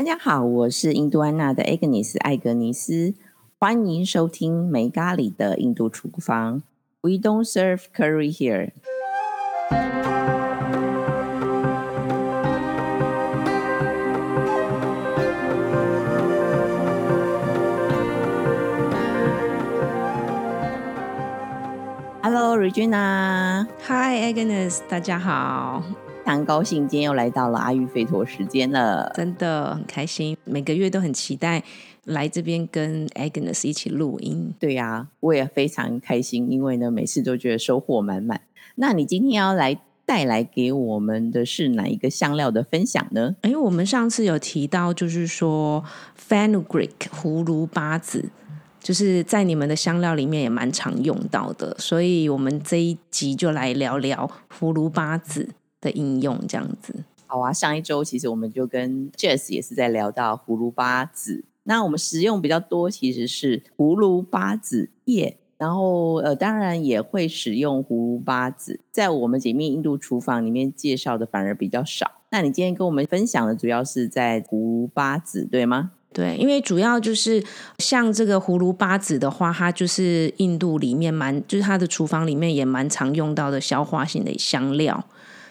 大家好，我是印度安娜的 Agnes 艾格尼斯，欢迎收听没咖喱的印度厨房。We don't serve curry here。Hello Regina，Hi Agnes，大家好，很高兴今天又来到了阿育吠陀时间了。真的很开心，每个月都很期待来这边跟 Agnes 一起录音。对呀、我也非常开心，因为呢，每次都觉得收获满满。那你今天要来带来给我们的是哪一个香料的分享呢？哎，我们上次有提到，就是说 fenugreek 葫芦巴子，就是在你们的香料里面也蛮常用到的，所以我们这一集就来聊聊葫芦巴子的应用，这样子。好啊，上一周其实我们就跟 Jess 也是在聊到葫芦巴籽，那我们食用比较多其实是葫芦巴籽叶，然后呃，当然也会使用葫芦巴籽，在我们解密印度厨房里面介绍的反而比较少。那你今天跟我们分享的主要是在葫芦巴籽，对吗？对，因为主要就是像这个葫芦巴籽的话，它就是印度里面蛮，就是它的厨房里面也蛮常用到的消化性的香料，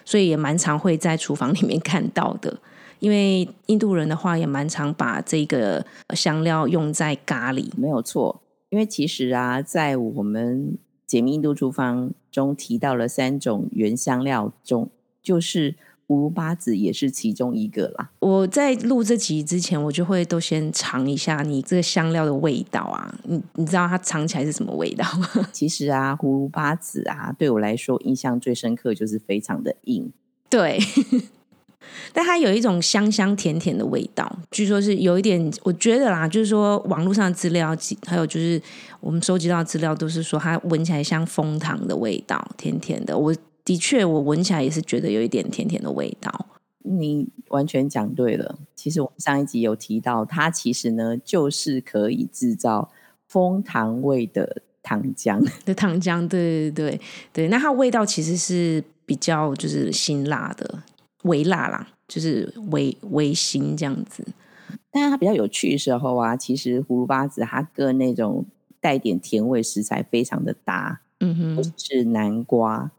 所以也蛮常会在厨房里面看到的。因为印度人的话，也蛮常把这个香料用在咖喱。没有错，因为其实啊，在我们解密印度厨房中提到了三种原香料中，就是葫芦巴子也是其中一个啦。我在录这集之前，我就会都先尝一下你这个香料的味道啊，你你知道它尝起来是什么味道吗？其实啊，葫芦巴子啊，对我来说印象最深刻就是非常的硬。对，但它有一种香香甜甜的味道，据说是有一点，我觉得啦，就是说网络上的资料，还有就是我们收集到的资料，都是说它闻起来像枫糖的味道，甜甜的。我的确，我闻起来也是觉得有一点甜甜的味道。你完全讲对了。其实我们上一集有提到，它其实呢就是可以制造枫糖味的糖浆。的糖浆，对对对对，那它味道其实是比较就是辛辣的，微辣啦，就是微微辛这样子。但是它比较有趣的时候啊，其实葫芦巴子它跟那种带点甜味食材非常的搭，嗯哼，是南瓜。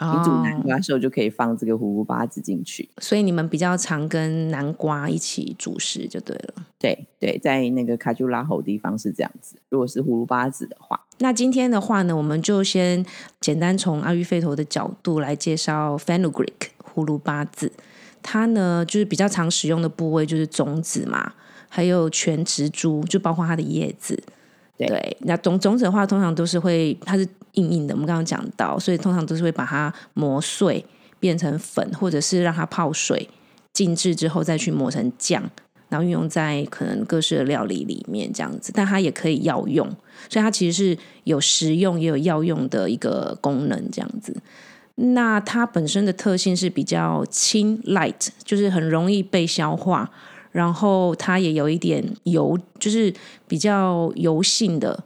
你煮南瓜的时候就可以放这个葫芦巴子进去。所以你们比较常跟南瓜一起煮食就对了。对对，在那个卡朱拉吼地方是这样子。如果是葫芦巴子的话，那今天的话呢，我们就先简单从阿育吠陀的角度来介绍 fenugreek 葫芦巴子。它呢就是比较常使用的部位就是种子嘛，还有全植株，就包括它的叶子。对，那种种子的话，通常都是会它是硬硬的，我们刚刚讲到，所以通常都是会把它磨碎变成粉，或者是让它泡水静置之后再去磨成酱，然后运用在可能各式的料理里面这样子。但它也可以药用，所以它其实是有食用也有药用的一个功能这样子。那它本身的特性是比较轻 light，就是很容易被消化。然后它也有一点油，就是比较油性的，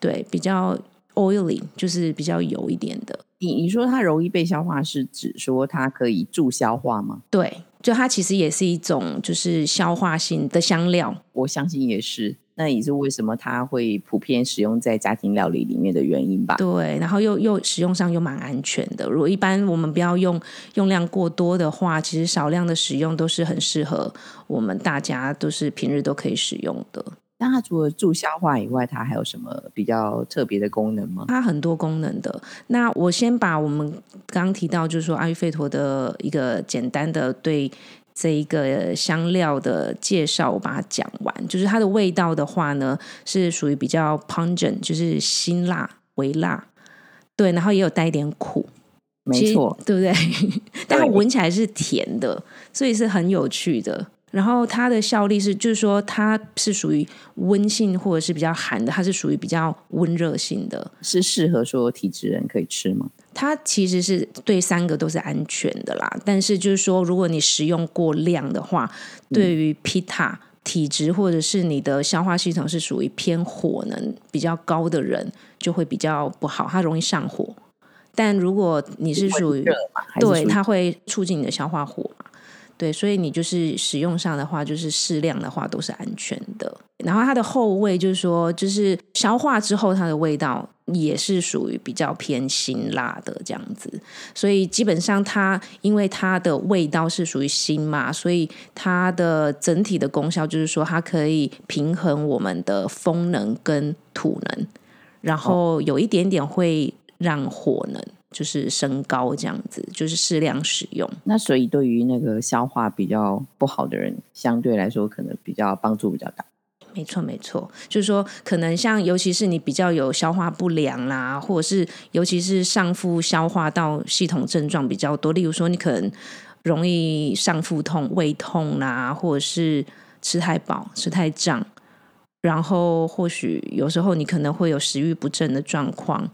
对，比较 oily，就是比较油一点的。你你说它容易被消化，是指说它可以助消化吗？对，就它其实也是一种就是消化性的香料。我相信也是，那也是为什么它会普遍使用在家庭料理里面的原因吧？对，然后又又使用上又蛮安全的。如果一般我们不要用用量过多的话，其实少量的使用都是很适合我们大家都是平日都可以使用的。那它除了助消化以外，它还有什么比较特别的功能吗？它很多功能的。那我先把我们刚刚提到，就是说阿育吠陀的一个简单的对这一个香料的介绍，我把它讲完。就是它的味道的话呢，是属于比较 pungent，就是辛辣、微辣，对，然后也有带一点苦，没错，对不对？但它闻起来是甜的，所以是很有趣的。然后它的效力是，就是说它是属于温性或者是比较寒的，它是属于比较温热性的，是适合说体质人可以吃吗？它其实是对三个都是安全的啦，但是就是说，如果你食用过量的话，对于 Pitta 体质或者是你的消化系统是属于偏火能比较高的人，就会比较不好，它容易上火。但如果你是属于对，它会促进你的消化火嘛。对，所以你就是使用上的话，就是适量的话都是安全的。然后它的后味就是说，就是消化之后它的味道也是属于比较偏辛辣的这样子。所以基本上它因为它的味道是属于辛嘛，所以它的整体的功效就是说它可以平衡我们的风能跟土能，然后有一点点会让火能。就是升高这样子，就是适量使用。那所以对于那个消化比较不好的人，相对来说可能比较帮助比较大。没错，没错，就是说可能像尤其是你比较有消化不良啦，或者是尤其是上腹消化道系统症状比较多，例如说你可能容易上腹痛、胃痛啦，或者是吃太饱、吃太胀，然后或许有时候你可能会有食欲不振的状况。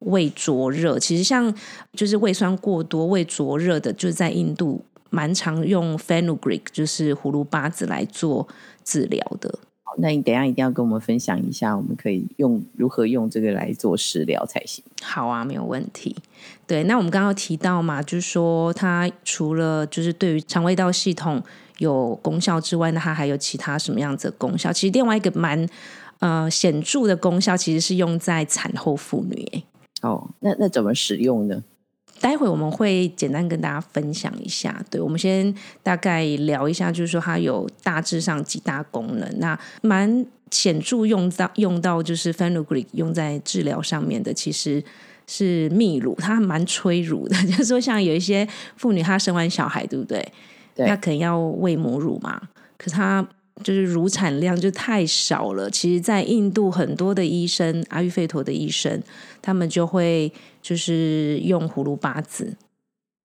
胃灼热，其实像就是胃酸过多、胃灼热的，就是在印度蛮常用 fenugreek，就是葫芦巴子来做治疗的。好，那你等下一定要跟我们分享一下，我们可以用如何用这个来做食疗才行。好啊，没有问题。对，那我们刚刚提到嘛，就是说它除了就是对于肠胃道系统有功效之外，那它还有其他什么样子的功效？其实另外一个蛮呃显著的功效，其实是用在产后妇女。哦，那那怎么使用呢？待会我们会简单跟大家分享一下。对，我们先大概聊一下，就是说它有大致上几大功能。那蛮显著用到用到就是 fenugreek 用在治疗上面的，其实是泌乳，它蛮催乳的。就是说，像有一些妇女她生完小孩，对不对？对，那可能要喂母乳嘛，可是她。就是乳产量就太少了。其实，在印度很多的医生，阿育吠陀的医生，他们就会就是用葫芦巴子，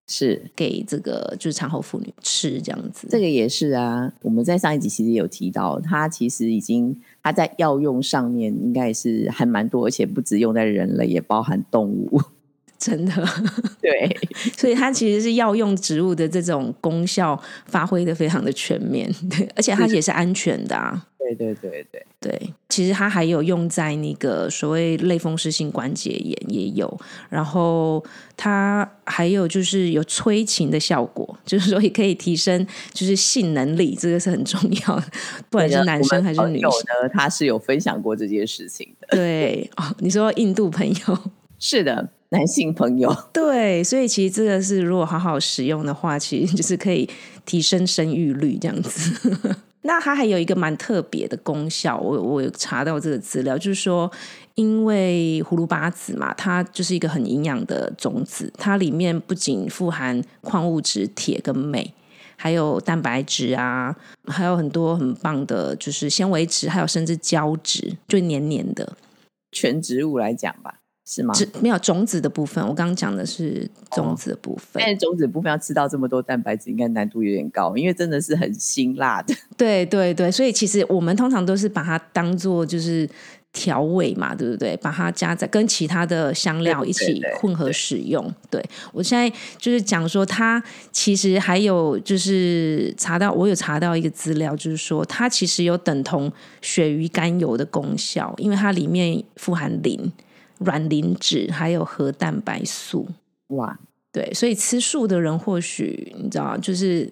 是给这个就是产后妇女吃这样子。这个也是啊，我们在上一集其实有提到，它其实已经它在药用上面应该也是还蛮多，而且不止用在人类，也包含动物。真的，对，所以它其实是药用植物的这种功效发挥的非常的全面，对，而且它也是安全的啊。对对对对对，其实它还有用在那个所谓类风湿性关节炎也有，然后它还有就是有催情的效果，就是说也可以提升就是性能力，这个是很重要的，不管是男生还是女生，他是有分享过这件事情的。对哦，你说印度朋友是的。男性朋友 对，所以其实这个是如果好好使用的话，其实就是可以提升生育率这样子。那它还有一个蛮特别的功效，我我有查到这个资料，就是说，因为葫芦巴籽嘛，它就是一个很营养的种子，它里面不仅富含矿物质铁跟镁，还有蛋白质啊，还有很多很棒的，就是纤维质，还有甚至胶质，就黏黏的。全植物来讲吧。是吗？没有种子的部分，我刚刚讲的是种子的部分。但是种子部分要吃到这么多蛋白质，应该难度有点高，因为真的是很辛辣的。对对对，所以其实我们通常都是把它当做就是调味嘛，对不对？把它加在跟其他的香料一起混合使用。对我现在就是讲说，它其实还有就是查到，我有查到一个资料，就是说它其实有等同鳕鱼肝油的功效，因为它里面富含磷。软磷脂还有核蛋白素，哇，对，所以吃素的人或许你知道，就是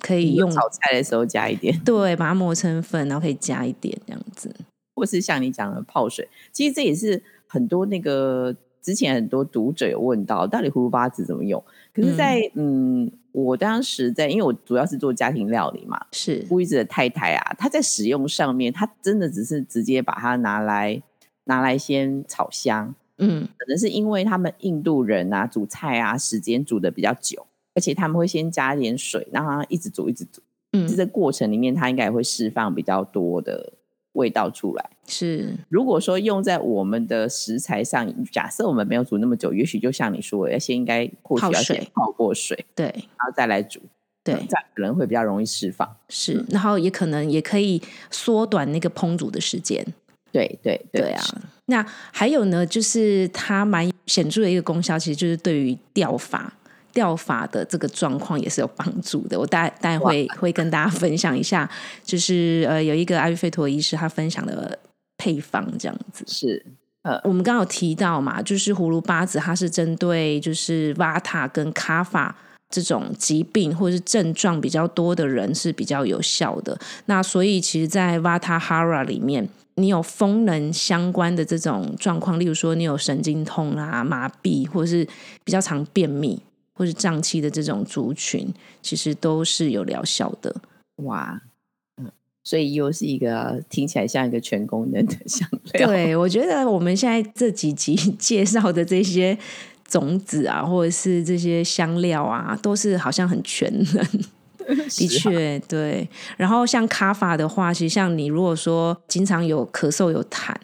可以用炒菜的时候加一点，对，把它磨成粉，然后可以加一点这样子，或是像你讲的泡水，其实这也是很多那个之前很多读者有问到，到底葫芦巴子怎么用？可是，在嗯，我当时在，因为我主要是做家庭料理嘛，是。乌一子的太太啊，她在使用上面，她真的只是直接把它拿来。拿来先炒香，嗯，可能是因为他们印度人啊煮菜啊时间煮的比较久，而且他们会先加一点水，让它一直煮一直煮，嗯，这过程里面它应该也会释放比较多的味道出来。是，如果说用在我们的食材上，假设我们没有煮那么久，也许就像你说，要先应该或许要先泡过水，对，然后再来煮，对，这样可能会比较容易释放。是，然后也可能也可以缩短那个烹煮的时间。对对对啊，那还有呢，就是它蛮显著的一个功效，其实就是对于掉发、掉发的这个状况也是有帮助的。我待待会会跟大家分享一下，就是呃，有一个阿育吠陀医师他分享的配方这样子。是呃，我们刚刚有提到嘛，就是葫芦巴子它是针对就是瓦塔跟卡法这种疾病或者是症状比较多的人是比较有效的。那所以其实，在 Vata Hara 里面，你有风能相关的这种状况，例如说你有神经痛啊、麻痹，或者是比较常便秘或是胀气的这种族群，其实都是有疗效的。哇，嗯，所以又是一个听起来像一个全功能的 香料。对，我觉得我们现在这几集 介绍的这些种子啊，或者是这些香料啊，都是好像很全能。的确，对。然后像卡法的话，其实像你如果说经常有咳嗽、有痰，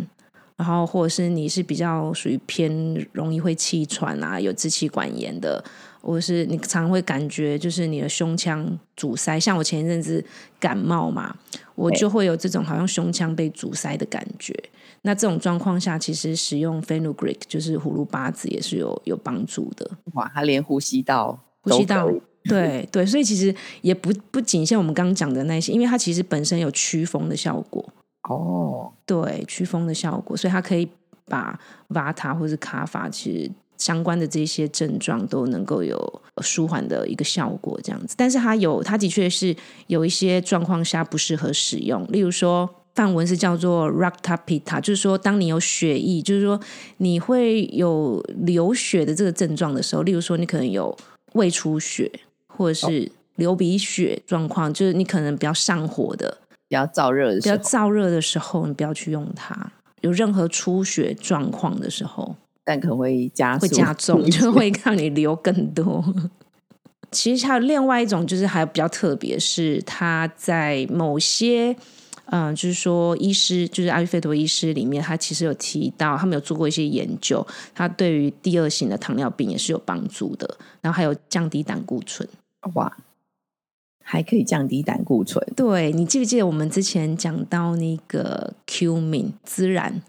然后或者是你是比较属于偏容易会气喘啊，有支气管炎的。或是你常会感觉就是你的胸腔阻塞，像我前一阵子感冒嘛，我就会有这种好像胸腔被阻塞的感觉。那这种状况下，其实使用 fenugreek 就是葫芦八子也是有有帮助的。哇，它连呼吸道、呼吸道，对对，所以其实也不不仅限我们刚刚讲的那些，因为它其实本身有驱风的效果。哦，对，驱风的效果，所以它可以把 vata 或是卡法其实。相关的这些症状都能够有舒缓的一个效果，这样子。但是它有，它的确是有一些状况下不适合使用。例如说，范文是叫做 Raktapita，就是说，当你有血液，就是说你会有流血的这个症状的时候，例如说你可能有胃出血或者是流鼻血状况，就是你可能比较上火的、比较燥热的、比较燥热的时候，你不要去用它。有任何出血状况的时候。但可能会加会加 重，就会让你流更多。其实还有另外一种，就是还比较特别，是他在某些嗯，就是说医师，就是阿育吠陀医师里面，他其实有提到，他们有做过一些研究，他对于第二型的糖尿病也是有帮助的。然后还有降低胆固醇，哇，还可以降低胆固醇。对你记不记得我们之前讲到那个 Q 敏孜然？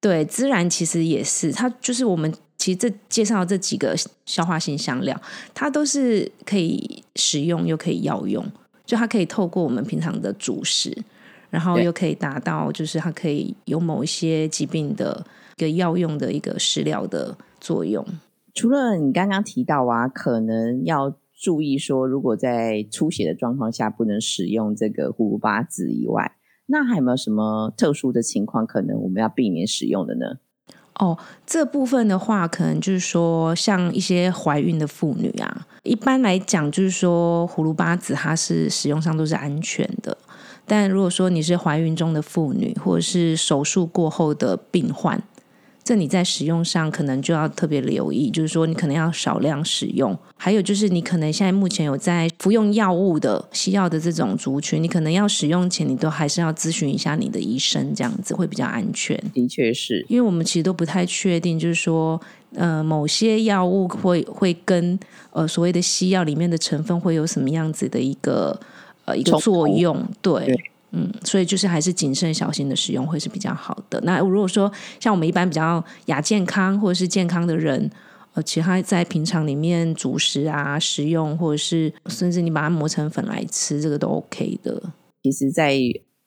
对，孜然其实也是，它就是我们其实这介绍这几个消化性香料，它都是可以食用又可以药用，就它可以透过我们平常的主食，然后又可以达到就是它可以有某一些疾病的一个药用的一个食疗的作用。除了你刚刚提到啊，可能要注意说，如果在出血的状况下不能使用这个葫芦巴子以外。那还有没有什么特殊的情况，可能我们要避免使用的呢？哦，这部分的话，可能就是说，像一些怀孕的妇女啊，一般来讲，就是说葫芦巴子它是使用上都是安全的。但如果说你是怀孕中的妇女，或者是手术过后的病患。这你在使用上可能就要特别留意，就是说你可能要少量使用。还有就是你可能现在目前有在服用药物的西药的这种族群，你可能要使用前你都还是要咨询一下你的医生，这样子会比较安全。的确是，因为我们其实都不太确定，就是说呃某些药物会会跟呃所谓的西药里面的成分会有什么样子的一个呃一个作用，对。嗯，所以就是还是谨慎小心的使用会是比较好的。那如果说像我们一般比较亚健康或者是健康的人，呃，其他在平常里面主食啊食用，或者是甚至你把它磨成粉来吃，这个都 OK 的。其实，在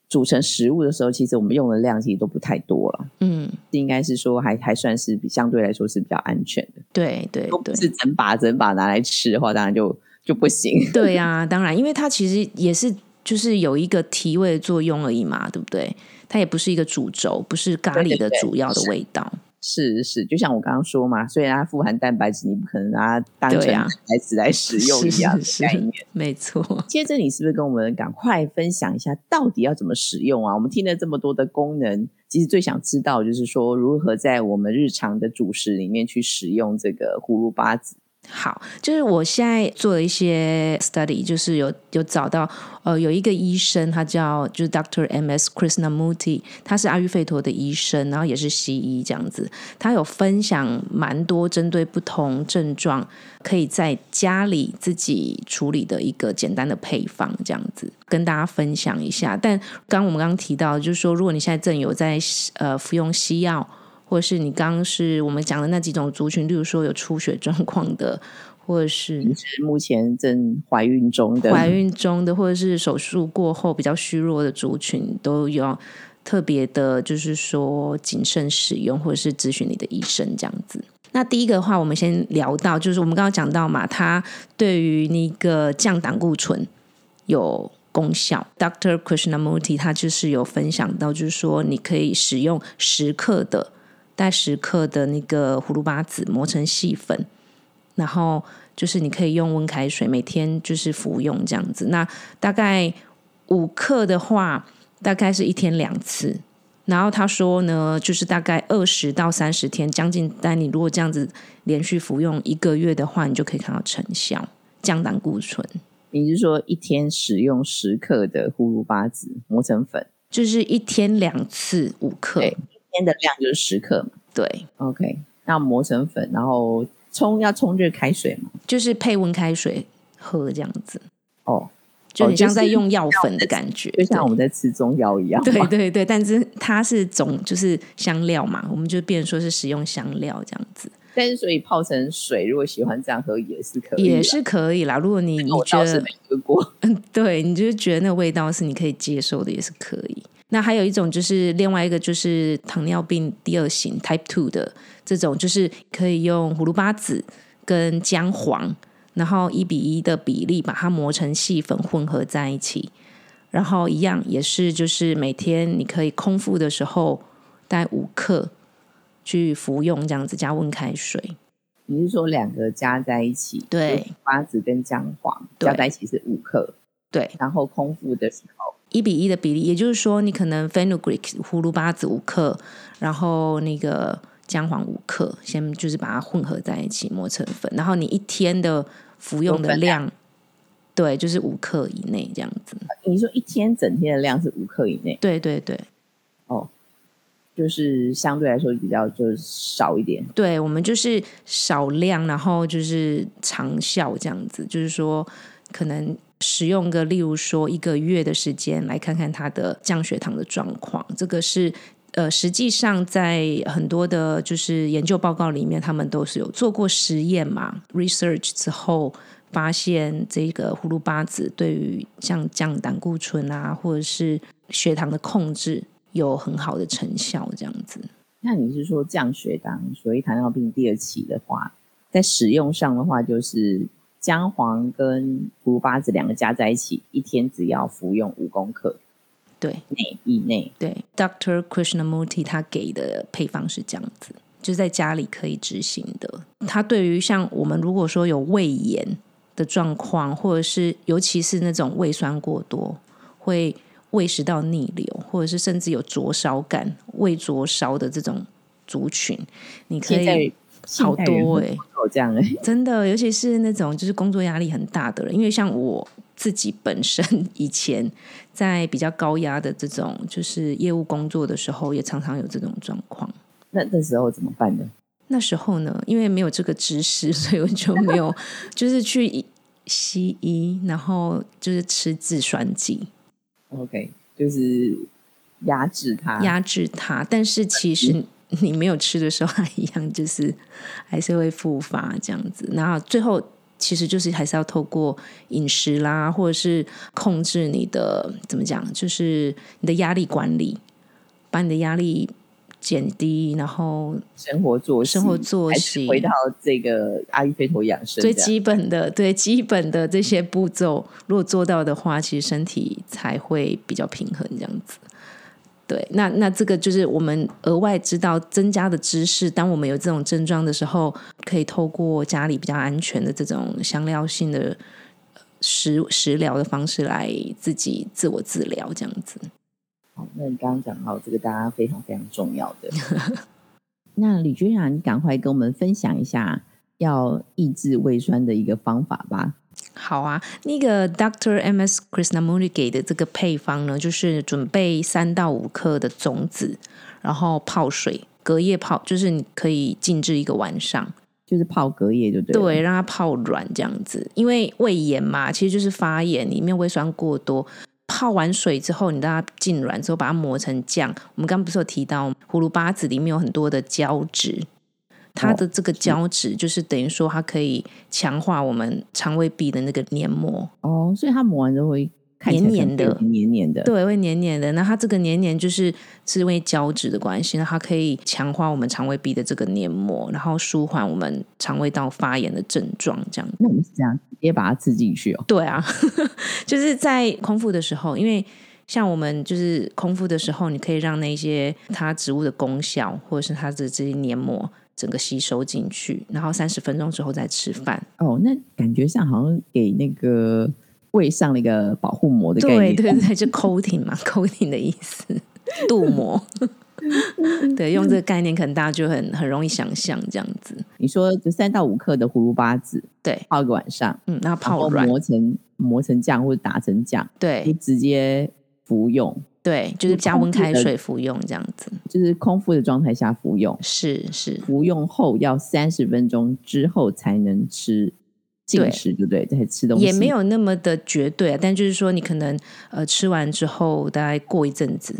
煮成食物的时候，其实我们用的量其实都不太多了。嗯，应该是说还还算是比相对来说是比较安全的。对对对，是整把整把拿来吃的话，当然就就不行。对呀，当然，因为它其实也是。就是有一个提味的作用而已嘛，对不对？它也不是一个主轴，不是咖喱的主要的味道。是是，就像我刚刚说嘛，虽然它富含蛋白质，你不可能拿它当成蛋白质来使用一样的概念。没错。接着，你是不是跟我们赶快分享一下，到底要怎么使用啊？我们听了这么多的功能，其实最想知道就是说，如何在我们日常的主食里面去使用这个葫芦巴子。好，就是我现在做了一些 study，就是有有找到，呃，有一个医生，他叫就是 Doctor M S Krishnamurti，他是阿育吠陀的医生，然后也是西医这样子。他有分享蛮多针对不同症状，可以在家里自己处理的一个简单的配方，这样子跟大家分享一下。但刚我们刚刚提到，就是说，如果你现在正有在呃服用西药。或者是你刚刚是我们讲的那几种族群，例如说有出血状况的，或者是目前正怀孕中的、怀孕中的，或者是手术过后比较虚弱的族群，都要特别的，就是说谨慎使用，或者是咨询你的医生这样子。那第一个的话，我们先聊到，就是我们刚刚讲到嘛，它对于那个降胆固醇有功效。Dr. Krishnamurti 他就是有分享到，就是说你可以使用十克的带十克的那个葫芦巴籽磨成细粉，然后就是你可以用温开水每天就是服用这样子。那大概五克的话，大概是一天两次。然后他说呢，就是大概二十到三十天，将近。但你如果这样子连续服用一个月的话，你就可以看到成效，降胆固醇。你是说一天使用十克的葫芦巴籽磨成粉，就是一天两次五克，天的量就是十克嘛。对，OK，那磨成粉，然后冲要冲热开水嘛，就是配温开水喝这样子。哦。就很像在用药粉的感觉，就像我们在吃中药一样。对对对，但是它是总就是香料嘛，我们就变成说是使用香料这样子。但是所以泡成水，如果喜欢这样喝也是可以，也是可以啦。如果你你觉得没喝过，嗯，对，你就是觉得那个味道是你可以接受的，也是可以。那还有一种就是另外一个就是糖尿病第二型 Type Two 的这种，就是可以用葫芦巴籽跟姜黄。然后一比一的比例把它磨成细粉混合在一起，然后一样也是就是每天你可以空腹的时候带五克去服用，这样子加温开水。你是说两个加在一起？对，瓜子跟姜黄加在一起是五克。对，然后空腹的时候一比一的比例，也就是说你可能 fenugreek 葫芦巴子五克，然后那个姜黄五克，先就是把它混合在一起磨成粉，然后你一天的。服用的量，对，就是五克以内这样子。你说一天整天的量是五克以内？对对对。哦，就是相对来说比较就是少一点。对，我们就是少量，然后就是长效这样子。就是说，可能使用个，例如说一个月的时间，来看看它的降血糖的状况。这个是。呃，实际上在很多的，就是研究报告里面，他们都是有做过实验嘛，research 之后发现这个葫芦巴子对于像降胆固醇啊，或者是血糖的控制有很好的成效，这样子。那你是说降血糖，所以糖尿病第二期的话，在使用上的话，就是姜黄跟葫芦巴子两个加在一起，一天只要服用五公克。对，内以内。对，Dr. Krishnamurti 他给的配方是这样子，就在家里可以执行的。他对于像我们如果说有胃炎的状况，或者是尤其是那种胃酸过多，会胃食道逆流，或者是甚至有灼烧感、胃灼烧的这种族群，你可以好多哎，这样哎，真的，尤其是那种就是工作压力很大的人，因为像我。自己本身 以前在比较高压的这种就是业务工作的时候，也常常有这种状况。那那时候怎么办呢？那时候呢，因为没有这个知识，所以我就没有就是去西医，然后就是吃制酸剂。OK，就是压制它，压制它。但是其实你没有吃的时候，还一样就是还是会复发这样子。然后最后。其实就是还是要透过饮食啦，或者是控制你的怎么讲，就是你的压力管理，把你的压力减低，然后生活作息，生活作息回到这个阿育吠陀养生最基本的，对基本的这些步骤，如果做到的话，其实身体才会比较平衡，这样子。对，那那这个就是我们额外知道增加的知识。当我们有这种症状的时候，可以透过家里比较安全的这种香料性的食食疗的方式来自己自我治疗，这样子。好，那你刚刚讲到这个，大家非常非常重要的。那李娟啊，你赶快跟我们分享一下要抑制胃酸的一个方法吧。好啊，那个 Doctor M S Krishnamurti 给的这个配方呢，就是准备三到五克的种子，然后泡水，隔夜泡，就是你可以静置一个晚上，就是泡隔夜就对，对，让它泡软这样子。因为胃炎嘛，其实就是发炎，里面胃酸过多。泡完水之后，你让它浸软之后，把它磨成酱。我们刚刚不是有提到葫芦巴子里面有很多的胶质。它的这个胶质就是等于说，它可以强化我们肠胃壁的那个黏膜。哦，所以它抹完之后会黏黏的黏黏的，对，会黏黏的。那它这个黏黏就是是因为胶质的关系，那它可以强化我们肠胃壁的这个黏膜，然后舒缓我们肠胃道发炎的症状。这样，那我们是这样直接把它吃进去哦。对啊，就是在空腹的时候，因为像我们就是空腹的时候，你可以让那些它植物的功效，或者是它的这些黏膜整个吸收进去，然后三十分钟之后再吃饭。哦，那感觉上好像给那个胃上了一个保护膜的概念。对对对，就 coating 嘛，coating 的意思，镀膜。对，用这个概念，可能大家就很很容易想象这样子。你说就三到五克的葫芦巴籽对，泡一个晚上，嗯，然后泡软，磨成磨成酱或者打成酱，就对直接服用，对，就是加温开水服用这样子。就是空腹的状态下服用。是是，服用后要三十分钟之后才能吃进对食，对不对？才吃东西也没有那么的绝对啊，但就是说，你可能呃吃完之后，大概过一阵子，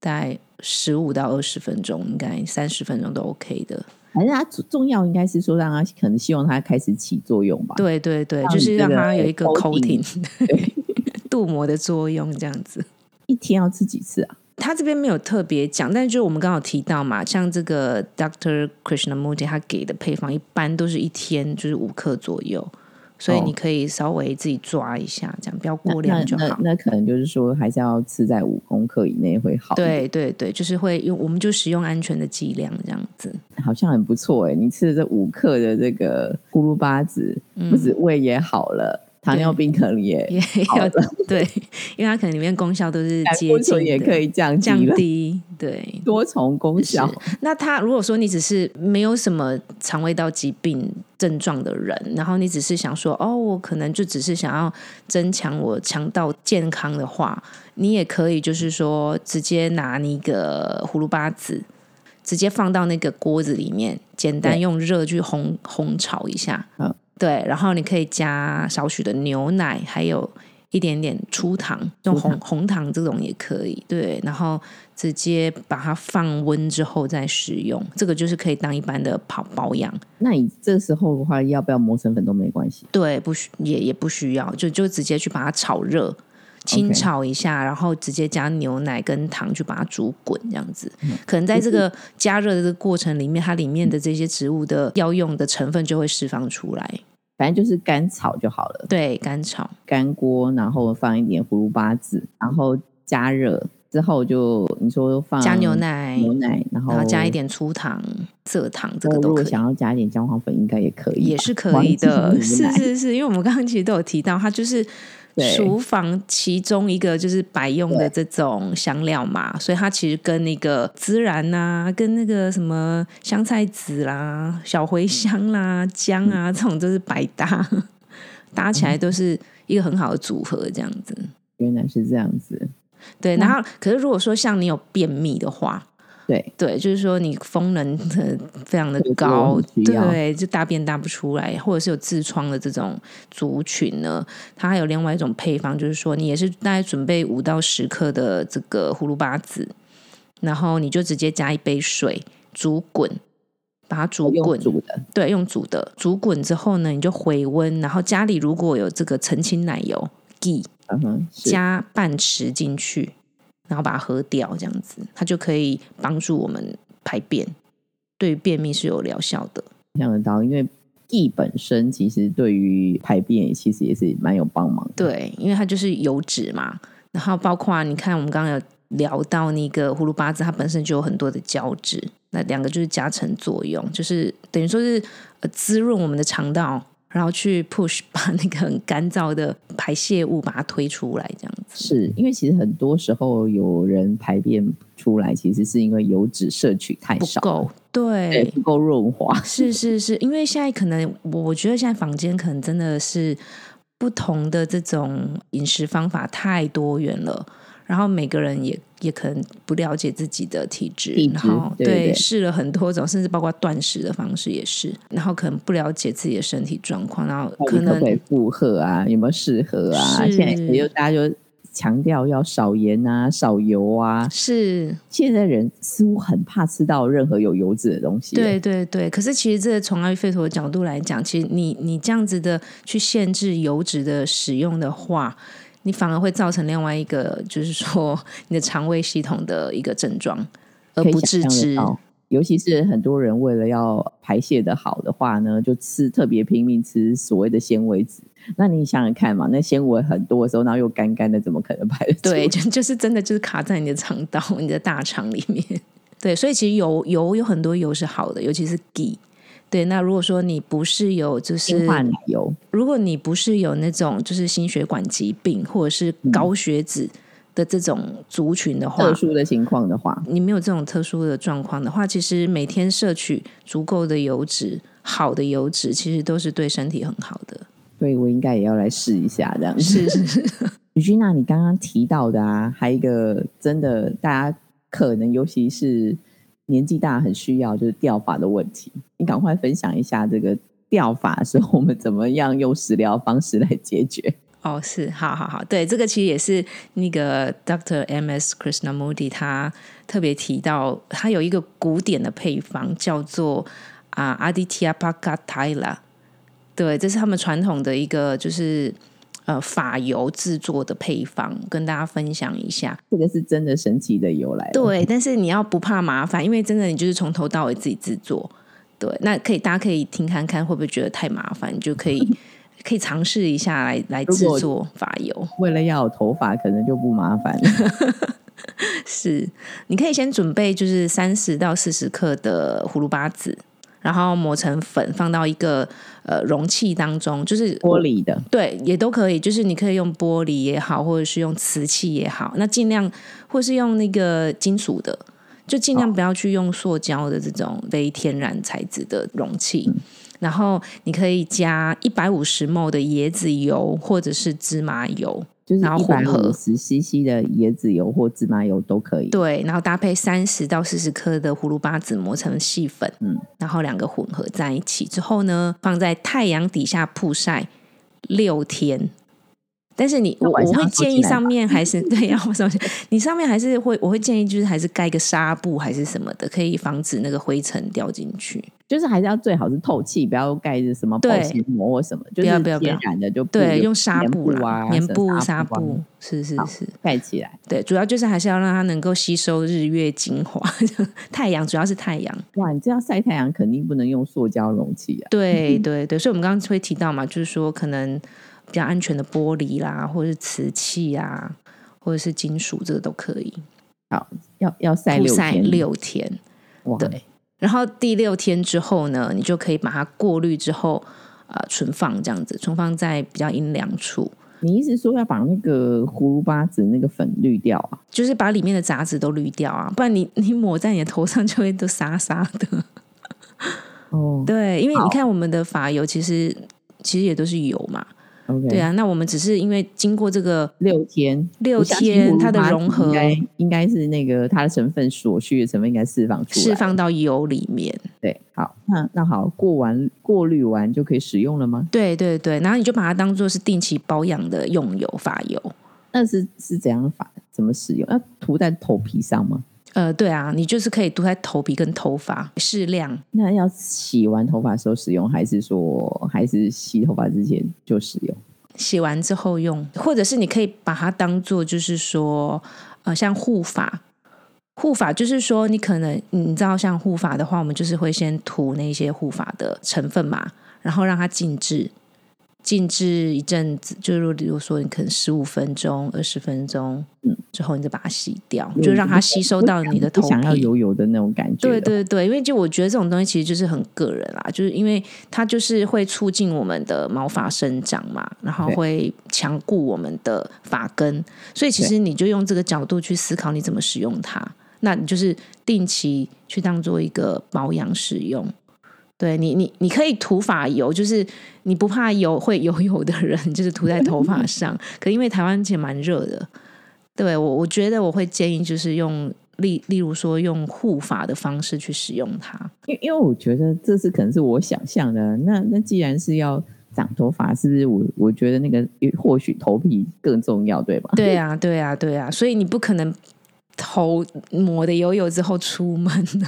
大概十五到二十分钟，应该三十分钟都 OK 的。反正它重重要应该是说让它可能希望它开始起作用吧。，对对对，就是让它有一个 coating coating 镀膜的作用，这样子。一天要吃几次啊？他这边没有特别讲，但是就我们刚好提到嘛，像这个 Doctor Krishnamurti 他给的配方，一般都是一天就是五克左右，所以哦你可以稍微自己抓一下，这样不要过量就好。那那可能就是说还是要吃在五公克以内会好。，对对对，就是会用，我们就使用安全的剂量这样子。好像很不错哎。你吃的这五克的这个咕噜巴子，不止胃也好了，糖尿病可能也嗯也要好了，对，因为它可能里面功效都是胆接近也可以降降低了，低，对，多重功效。那他如果说你只是没有什么肠胃道疾病症状的人，然后你只是想说，哦，我可能就只是想要增强我肠道健康的话，你也可以就是说直接拿那个葫芦巴籽，直接放到那个锅子里面，简单用热去烘烘炒一下，嗯对，然后你可以加少许的牛奶，还有。一点点粗糖，用红红糖这种也可以，对，然后直接把它放温之后再食用，这个就是可以当一般的保保养，那你这时候的话，要不要磨成粉都没关系。对，不需也也不需要，就就直接去把它炒热，清炒一下，然后直接加牛奶跟糖去把它煮滚，这样子。可能在这个加热的这个过程里面，它里面的这些植物的药用的成分就会释放出来。反正就是干炒就好了，对，干炒，干锅，然后放一点葫芦巴籽，然后加热之后就你说放加牛奶，牛奶，然后加一点粗糖、蔗糖，这个都可以。想要加一点姜黄粉，应该也可以，也是可以的，是是是，因为我们刚刚其实都有提到，它就是对厨房其中一个就是百用的这种香料嘛，所以它其实跟那个孜然呐、跟那个什么香菜籽啦、小茴香啦、姜啊这种都是百搭，搭起来都是一个很好的组合，这样子。原来是这样子，对，然后可是如果说像你有便秘的话，对，对，就是说你风能 呃非常的高，对，就大便大不出来，或者是有痔疮的这种族群呢，它还有另外一种配方，就是说你也是大概准备五到十克的这个葫芦巴籽，然后你就直接加一杯水煮滚，把它煮滚，煮的，对，用煮的，煮滚之后呢，你就回温，然后家里如果有这个澄清奶油 ghee。嗯加半匙进去，然后把它喝掉，这样子它就可以帮助我们排便，对于便秘是有疗效的。想得到，因为地本身其实对于排便其实也是蛮有帮忙的，对，因为它就是油脂嘛，然后包括你看我们刚刚有聊到那个葫芦巴籽，它本身就有很多的胶质，那两个就是加成作用，就是等于说是呃滋润我们的肠道。然后去 push 把那个很干燥的排泄物把它推出来，这样子。是因为其实很多时候有人排便出来，其实是因为油脂摄取太少，不够，对，对，不够润滑，是是是，因为现在可能我我觉得现在房间可能真的是不同的这种饮食方法太多元了，然后每个人也也可能不了解自己的体质，体质然后对试了很多种，甚至包括断食的方式也是，然后可能不了解自己的身体状况，然后可能底可以负荷啊？有没有适合啊？是现在也就大家就强调要少盐啊、少油啊。是现在人似乎很怕吃到任何有油脂的东西。对对对，可是其实这从阿育吠陀的角度来讲，其实你你这样子的去限制油脂的使用的话，你反而会造成另外一个，就是说你的肠胃系统的一个症状，而不自知。尤其是很多人为了要排泄的好的话呢，就吃特别拼命吃所谓的纤维质。那你想想看嘛，那纤维很多的时候，然后又干干的，怎么可能排得？对，就就是真的就是卡在你的肠道、你的大肠里面。对，所以其实油油有很多油是好的，尤其是 G。对，那如果说你不是有就是有，如果你不是有那种就是心血管疾病或者是高血脂的这种族群的话，特殊的情况的话，你没有这种特殊的状况的话，其实每天摄取足够的油脂，好的油脂其实都是对身体很好的。所以我应该也要来试一下这样。是是是，雨君娜，你刚刚提到的啊，还一个真的大家可能尤其是。年纪大很需要就是掉发的问题，你赶快分享一下这个掉发的时候我们怎么样用食疗方式来解决？哦，是，好好好，对，这个其实也是那个 Dr. M S Krishna Moody 他特别提到，他有一个古典的配方叫做啊 Aditya Pakatila，对，这是他们传统的一个就是。呃，法油制作的配方跟大家分享一下，这个是真的神奇的油来。对，但是你要不怕麻烦，因为真的你就是从头到尾自己制作。对，那可以大家可以听看看，会不会觉得太麻烦？你就可以 可以尝试一下来来制作法油。为了要有头发，可能就不麻烦。是，你可以先准备就是三十到四十克的葫芦巴籽。然后磨成粉，放到一个呃容器当中，就是玻璃的，对，也都可以。就是你可以用玻璃也好，或者是用瓷器也好，那尽量或是用那个金属的，就尽量不要去用塑胶的这种非天然材质的容器。然后你可以加一百五十 ml 的椰子油或者是芝麻油。就是一百五十 CC 的椰子油或芝麻油都可以。对，然后搭配三十到四十克的葫芦巴籽磨成细粉，嗯，然后两个混合在一起之后呢，放在太阳底下曝晒六天。但是你我我会建议上面还是 对要什么？你上面还是会我会建议就是还是盖个纱布还是什么的，可以防止那个灰尘掉进去。就是还是要最好是透气，不要盖着什么保鲜膜或什么，就是天然的就对用纱布啊棉布纱布是是是盖起来。对，主要就是还是要让它能够吸收日月精华，太阳主要是太阳。哇，你这样晒太阳肯定不能用塑胶容器啊。对对对，所以我们刚刚会提到嘛，就是说可能。比较安全的玻璃啦，或者是瓷器啊，或者是金属，这个都可以。好，要要晒六晒六天，对。然后第六天之后呢，你就可以把它过滤之后，呃，存放这样子，存放在比较阴凉处。你意思说要把那个葫芦巴籽那个粉滤掉啊？就是把里面的杂质都滤掉啊，不然你 你抹在你的头上就会都沙沙的。哦，对，因为你看我们的发油其实其实也都是油嘛。对啊，那我们只是因为经过这个六天，六天它的融合，应该是那个它的成分所需的成分应该释放出来，释放到油里面。对，好，那那好，过完过滤完就可以使用了吗？对对对，然后你就把它当做是定期保养的用油发油。那是是怎样法？怎么使用？要涂在头皮上吗？呃，对啊，你就是可以涂在头皮跟头发适量。那要洗完头发时候使用，还是说还是洗头发之前就使用？洗完之后用，或者是你可以把它当做就是说，呃，像护发，护发就是说你可能你知道，像护发的话，我们就是会先涂那些护发的成分嘛，然后让它静置。静置一阵子，就是比如说你可能十五分钟、二十分钟，嗯，之后你再把它洗掉，就让它吸收到你的头皮，想要油油的那种感觉。对对对，因为就我觉得这种东西其实就是很个人啦，就是因为它就是会促进我们的毛发生长嘛，然后会强固我们的发根，所以其实你就用这个角度去思考你怎么使用它，那你就是定期去当做一个保养使用。对你，你你可以涂发油，就是你不怕油会油油的人，就是涂在头发 上。可因为台湾其实蛮热的，对我我觉得我会建议就是用例例如说用护发的方式去使用它。因因为我觉得这是可能是我想象的。那那既然是要长头发，是不是我我觉得那个或许头皮更重要，对吧？对啊，对啊，对啊。所以你不可能。头抹的油油之后出门的，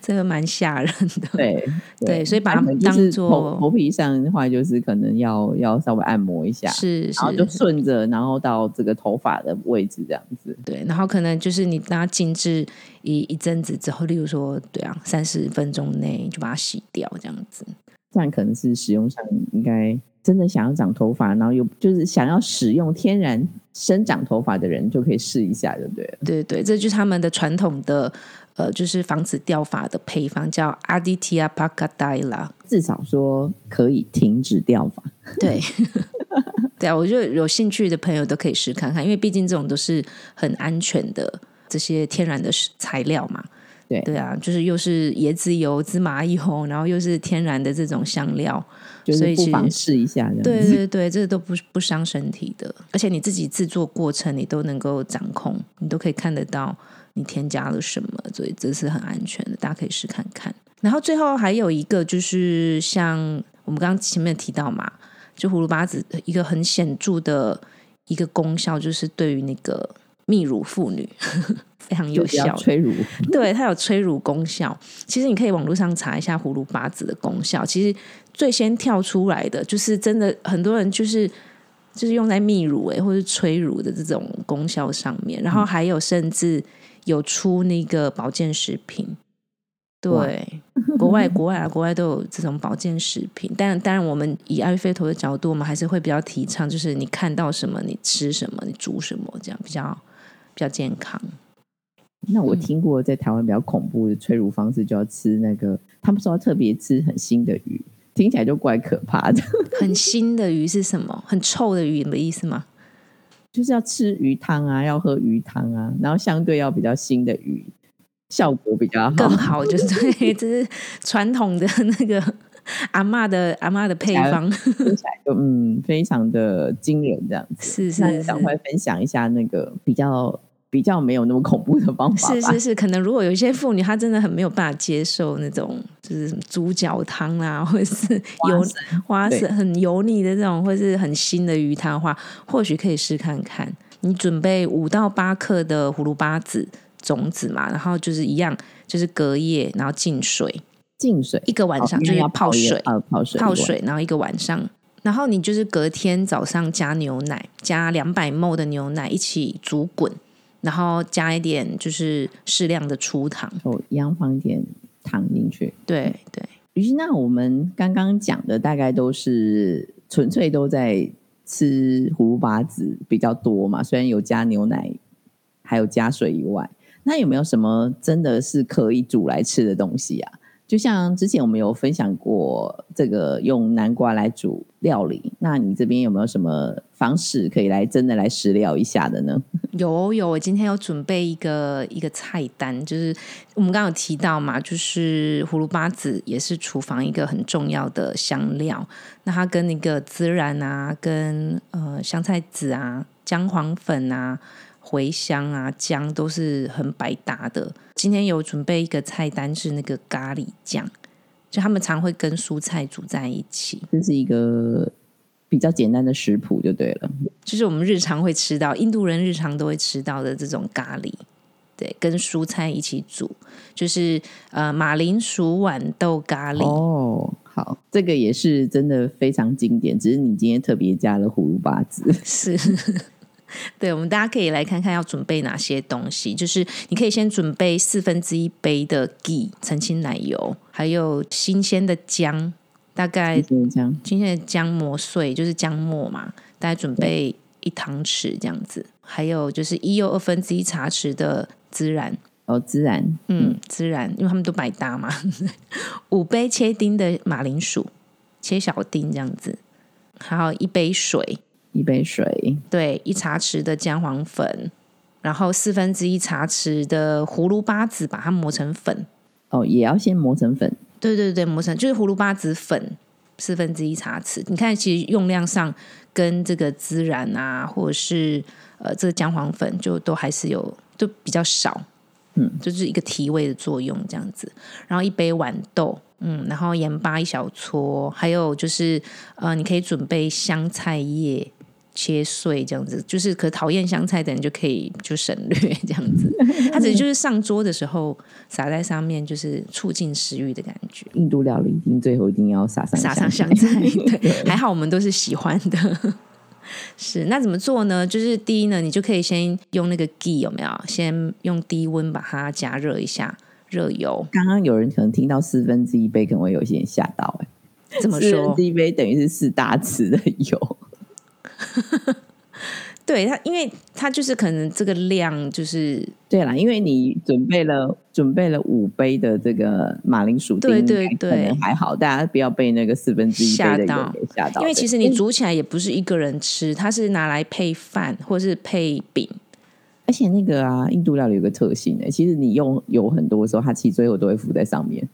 这个 蛮吓人的。对对，所以把它们当做头皮上的话，就是可能要要稍微按摩一下，是，然后就顺着，然后到这个头发的位置这样子。对，然后可能就是你让它静置一一阵子之后，例如说，对啊，三十分钟内就把它洗掉，这样子。这样可能是使用上应该真的想要长头发，然后又就是想要使用天然生长头发的人就可以试一下，对不对？对对，这就是他们的传统的呃，就是防止掉发的配方，叫阿迪提亚帕卡黛拉。至少说可以停止掉发。对，对啊，我觉得有兴趣的朋友都可以试看看，因为毕竟这种都是很安全的这些天然的材料嘛。对对啊，就是又是椰子油、芝麻油，然后又是天然的这种香料，所以不妨试一下。对对对，这都不不伤身体的，而且你自己制作过程你都能够掌控，你都可以看得到你添加了什么，所以这是很安全的，大家可以试看看。然后最后还有一个就是像我们刚刚前面提到嘛，就葫芦巴子一个很显著的一个功效，就是对于那个泌乳妇女。非常有效，催乳，对它有催乳功效。其实你可以网络上查一下葫芦八子的功效。其实最先跳出来的就是真的很多人就是就是用在泌乳诶，或者催乳的这种功效上面。然后还有甚至有出那个保健食品，对，国外国外啊，国外都有这种保健食品。但当然，我们以艾菲头的角度，我们还是会比较提倡，就是你看到什么，你吃什么，你煮什么，这样比较比较健康。那我听过在台湾比较恐怖的催乳方式，就要吃那个，他们说要特别吃很腥的鱼，听起来就怪可怕的。很腥的鱼是什么？很臭的鱼的意思吗？就是要吃鱼汤啊，要喝鱼汤啊，然后相对要比较腥的鱼，效果比较好。更好 就是对，这是传统的 那个阿妈的阿妈的配方，听起来就嗯非常的惊人这样子。是是，赶快分享一下那个比较。比较没有那么恐怖的方法，是是是，可能如果有一些妇女她真的很没有办法接受那种就是什么猪脚汤啊，或者是油花生很油腻的这种，或是很腥的鱼汤的话，或许可以试看看。你准备五到八克的葫芦巴籽种子嘛，然后就是一样，就是隔夜，然后浸水，浸水一个晚上，就是要泡水，泡水，泡水，然后一个晚上，然后你就是隔天早上加牛奶，加两百 ml 的牛奶一起煮滚。然后加一点就是适量的粗糖，哦，一样放一点糖进去。对对。于是那我们刚刚讲的大概都是纯粹都在吃葫芦巴子比较多嘛，虽然有加牛奶，还有加水以外，那有没有什么真的是可以煮来吃的东西啊？就像之前我们有分享过这个用南瓜来煮料理，那你这边有没有什么方式可以来真的来食料一下的呢？有有，我今天有准备一个一个菜单，就是我们刚刚有提到嘛，就是葫芦巴子也是厨房一个很重要的香料，那它跟那个孜然啊，跟呃香菜籽啊、姜黄粉啊。茴香啊，姜都是很百搭的。今天有准备一个菜单，是那个咖喱酱，就他们常会跟蔬菜煮在一起。这是一个比较简单的食谱，就对了。就是我们日常会吃到，印度人日常都会吃到的这种咖喱，对，跟蔬菜一起煮，就是呃马铃薯豌豆咖喱。哦，好，这个也是真的非常经典，只是你今天特别加了葫芦巴子，是。对，我们大家可以来看看要准备哪些东西。就是你可以先准备四分之一杯的 ghee 澄清奶油，还有新鲜的姜，大概新鲜的姜磨碎，就是姜末嘛，大概准备一汤匙这样子。还有就是一又二分之一茶匙的孜然，哦，孜然，嗯，孜然，因为他们都百搭嘛。五杯切丁的马铃薯，切小丁这样子，还有一杯水。一杯水，对，一茶匙的姜黄粉，然后四分之一茶匙的葫芦巴子，把它磨成粉。哦，也要先磨成粉。对对对，磨成就是葫芦巴子粉四分之一茶匙。你看，其实用量上跟这个孜然啊，或者是呃这个姜黄粉，就都还是有就比较少。嗯，就是一个提味的作用这样子。然后一杯豌豆，嗯，然后盐巴一小撮，还有就是呃，你可以准备香菜叶。切碎这样子，就是可讨厌香菜的人就可以就省略这样子。子就是上桌的时候撒在上面，就是促进食欲的感觉。印度料理一定最后一定要撒上撒上香菜，对，还好我们都是喜欢的。是，那怎么做呢？就是第一呢，你就可以先用那个 ghee 有没有？先用低温把它加热一下，热油。刚刚有人可能听到四分之一杯，可能会有些人吓到，哎，怎么说？四分之一杯等于是四大匙的油。对它，因为它就是可能这个量就是对啦，因为你准备了准备了五杯的这个马铃薯，对对对，可能还好，大家不要被那个四分之一吓到吓到。因为其实你煮起来也不是一个人吃，它是拿来配饭或是配饼。而且那个啊，印度料理有个特性呢，其实你用油很多的时候，它其实最后都会浮在上面。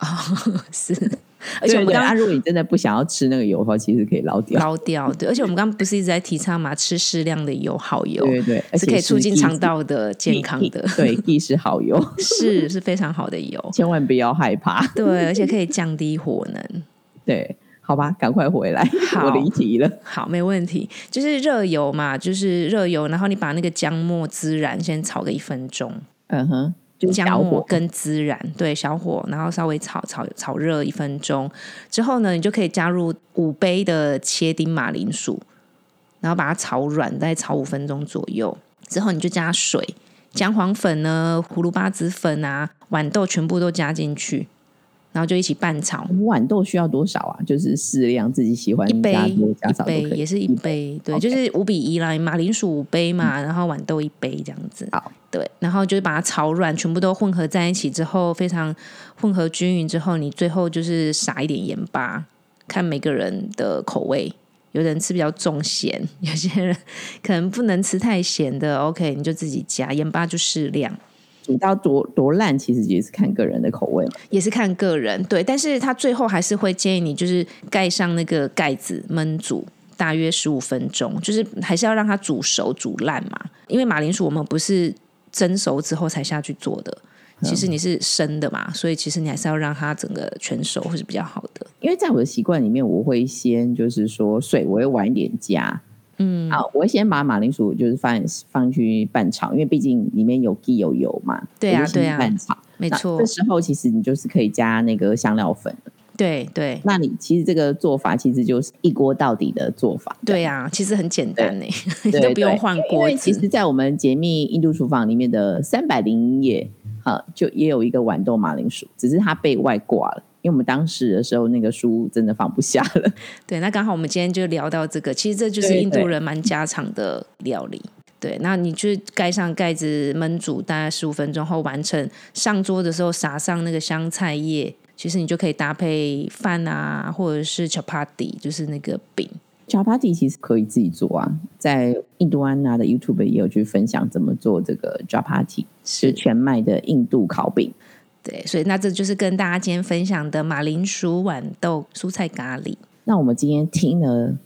哦，是。而且我们刚刚，如果你真的不想要吃那个油的话，其实可以捞掉。捞掉，对。而且我们刚刚不是一直在提倡嘛，吃适量的油，好油，对对，是可以促进肠道的健康的。对，亦是好油，是是非常好的油，千万不要害怕。对，而且可以降低火能。对，好吧，赶快回来，我离题了。好，没问题。就是热油嘛，就是热油，然后你把那个姜末孜然先炒个一分钟。嗯哼。姜末跟孜然，对小火，然后稍微炒炒炒热一分钟之后呢，你就可以加入五杯的切丁马铃薯，然后把它炒软，再炒五分钟左右。之后你就加水、姜黄粉呢、葫芦巴籽粉啊、豌豆全部都加进去。然后就一起拌炒。豌豆需要多少啊？就是适量，自己喜欢一杯加少杯，也是一杯。对，就是五比一啦。马铃薯五杯嘛，然后豌豆一杯这样子。好，对，然后就是把它炒软，全部都混合在一起之后，非常混合均匀之后，你最后就是撒一点盐巴，看每个人的口味。有人吃比较重咸，有些人可能不能吃太咸的。OK，你就自己加盐巴，就适量。煮到多多烂，其实也是看个人的口味嘛，也是看个人对。但是他最后还是会建议你，就是盖上那个盖子焖煮大约十五分钟，就是还是要让它煮熟煮烂嘛。因为马铃薯我们不是蒸熟之后才下去做的，其实你是生的嘛，所以其实你还是要让它整个全熟会是比较好的。因为在我的习惯里面，我会先就是说水我会晚一点加。嗯，好，我会先把马铃薯就是放放去拌炒，因为毕竟里面有鸡有油嘛。对啊，对啊，拌炒没错。这时候其实你就是可以加那个香料粉对对，那你其实这个做法其实就是一锅到底的做法。对啊，其实很简单呢，你 都不用换锅。其实，在我们解密印度厨房里面的三百零一页，哈，就也有一个豌豆马铃薯，只是它被外挂了。因为我们当时的时候，那个书真的放不下了。对，那刚好我们今天就聊到这个，其实这就是印度人蛮家常的料理。对，那你就盖上盖子焖煮大概十五分钟后完成，上桌的时候撒上那个香菜叶，其实你就可以搭配饭啊，或者是 chapati，就是那个饼。chapati 其实可以自己做啊，在印度安娜的 YouTube 也有去分享怎么做这个 chapati，是全麦的印度烤饼。对，所以那这就是跟大家今天分享的马铃薯豌豆蔬菜咖喱。那我们今天听了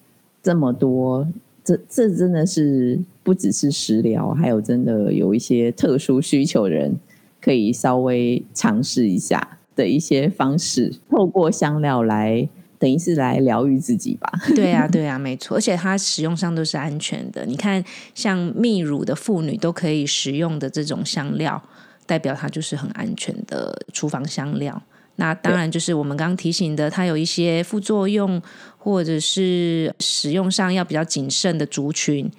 这么多，这这真的是不只是食疗，还有真的有一些特殊需求人可以稍微尝试一下的一些方式，透过香料来等于是来疗愈自己吧。对啊，对啊，没错，而且它使用上都是安全的。你看，像泌乳的妇女都可以食用的这种香料。代表它就是很安全的厨房香料。那当然就是我们刚刚提醒的，它有一些副作用，或者是使用上要比较谨慎的族群，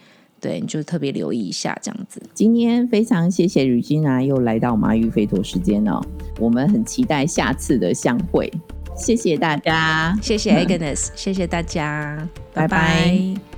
对，你就特别留意一下这样子。今天非常谢谢吕君啊，又来到麻鱼飞陀时间哦，我们很期待下次的相会。谢谢大家，谢谢 Agnes，谢谢大家，拜拜。